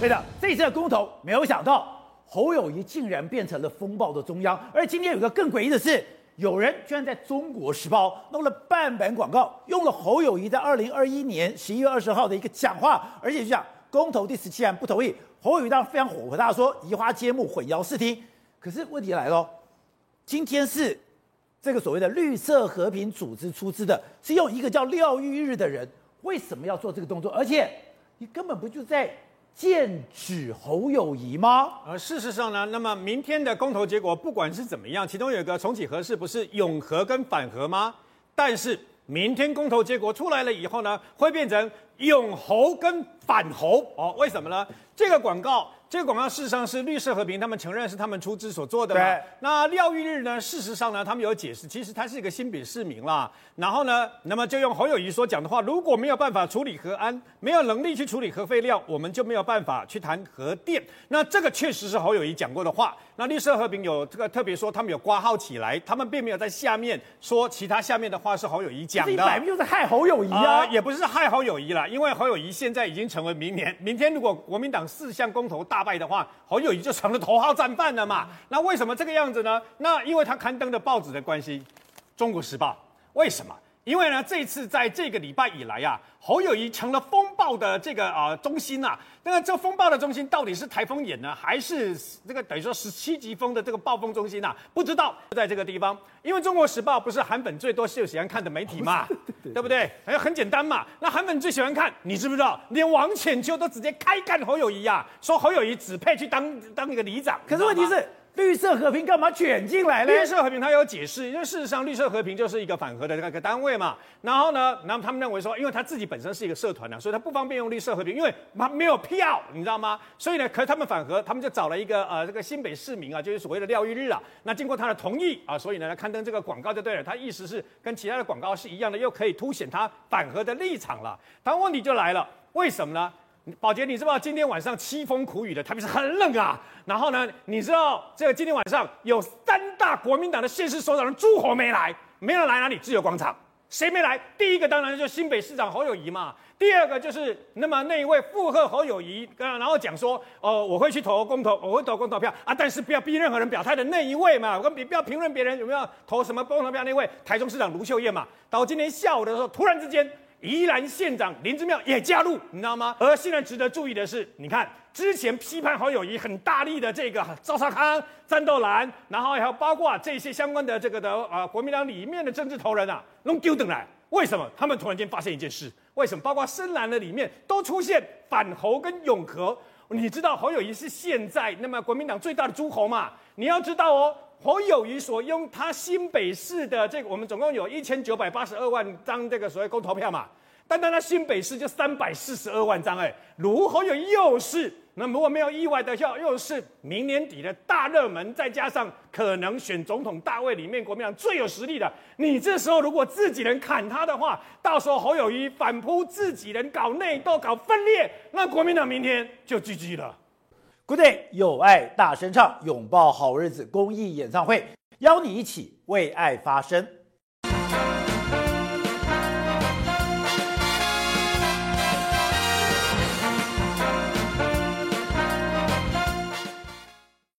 对的，这次的公投，没有想到侯友谊竟然变成了风暴的中央。而今天有个更诡异的事，有人居然在中国时报弄了半版广告，用了侯友谊在二零二一年十一月二十号的一个讲话，而且就讲公投第十七案不同意。侯友谊当然非常火，大家说移花接木，混淆视听。可是问题来了，今天是这个所谓的绿色和平组织出资的，是用一个叫廖玉日的人，为什么要做这个动作？而且你根本不就在。剑指侯友谊吗？呃，事实上呢，那么明天的公投结果不管是怎么样，其中有一个重启合适，不是永和跟反和吗？但是明天公投结果出来了以后呢，会变成永侯跟反侯哦？为什么呢？这个广告。这个广告事实上是绿色和平，他们承认是他们出资所做的嘛。那廖玉日呢？事实上呢，他们有解释，其实他是一个新北市民啦。然后呢，那么就用侯友谊所讲的话，如果没有办法处理核安，没有能力去处理核废料，我们就没有办法去谈核电。那这个确实是侯友谊讲过的话。那绿色和平有这个特别说，他们有挂号起来，他们并没有在下面说其他下面的话是侯友谊讲的。这摆明就是害侯友谊啊、也不是害侯友谊啦，因为侯友谊现在已经成为明年，明天如果国民党四项公投大。败的话，侯友谊就成了头号战犯了嘛？那为什么这个样子呢？那因为他刊登的报纸的关系，《中国时报》为什么？因为呢，这次在这个礼拜以来呀、啊，侯友谊成了风暴的这个啊、呃、中心呐、啊。那个这风暴的中心到底是台风眼呢，还是这个等于说十七级风的这个暴风中心呐、啊？不知道就在这个地方，因为《中国时报》不是韩粉最多、最喜欢看的媒体嘛，对不对？哎很简单嘛。那韩粉最喜欢看，你知不知道？连王浅秋都直接开干侯友谊呀、啊，说侯友谊只配去当当一个里长。可是问题是。绿色和平干嘛卷进来呢？绿色和平他有解释，因为事实上绿色和平就是一个反核的那个单位嘛。然后呢，那么他们认为说，因为他自己本身是一个社团的，所以他不方便用绿色和平，因为他没有票，你知道吗？所以呢，可是他们反核，他们就找了一个呃这个新北市民啊，就是所谓的廖玉日啊。那经过他的同意啊，所以呢，刊登这个广告就对了。他意思是跟其他的广告是一样的，又可以凸显他反核的立场了。但问题就来了，为什么呢？宝杰，你知不知道今天晚上凄风苦雨的，特别是很冷啊。然后呢，你知道这个今天晚上有三大国民党的县市首长的诸侯没来，没有来哪里？自由广场，谁没来？第一个当然就是新北市长侯友谊嘛。第二个就是那么那一位附和侯友谊，然后讲说，哦、我会去投公投，我会投公投票啊，但是不要逼任何人表态的那一位嘛，我跟不要评论别人有没有投什么公投票那位台中市长卢秀燕嘛。到今天下午的时候，突然之间。宜兰县长林之妙也加入，你知道吗？而现在值得注意的是，你看之前批判侯友谊很大力的这个赵少康、战斗蓝，然后还有包括这些相关的这个的啊、呃、国民党里面的政治头人啊，弄丢等来。为什么？他们突然间发现一件事，为什么？包括深蓝的里面都出现反侯跟永和。你知道侯友谊是现在那么国民党最大的诸侯嘛？你要知道哦。侯友宜所用他新北市的这个，我们总共有一千九百八十二万张这个所谓公投票嘛，单单他新北市就三百四十二万张哎，如侯友宜又是，那如果没有意外的话，又是明年底的大热门，再加上可能选总统大位里面国民党最有实力的，你这时候如果自己人砍他的话，到时候侯友谊反扑自己人搞内斗搞分裂，那国民党明天就 GG 了。Good day，有爱大声唱，拥抱好日子公益演唱会，邀你一起为爱发声。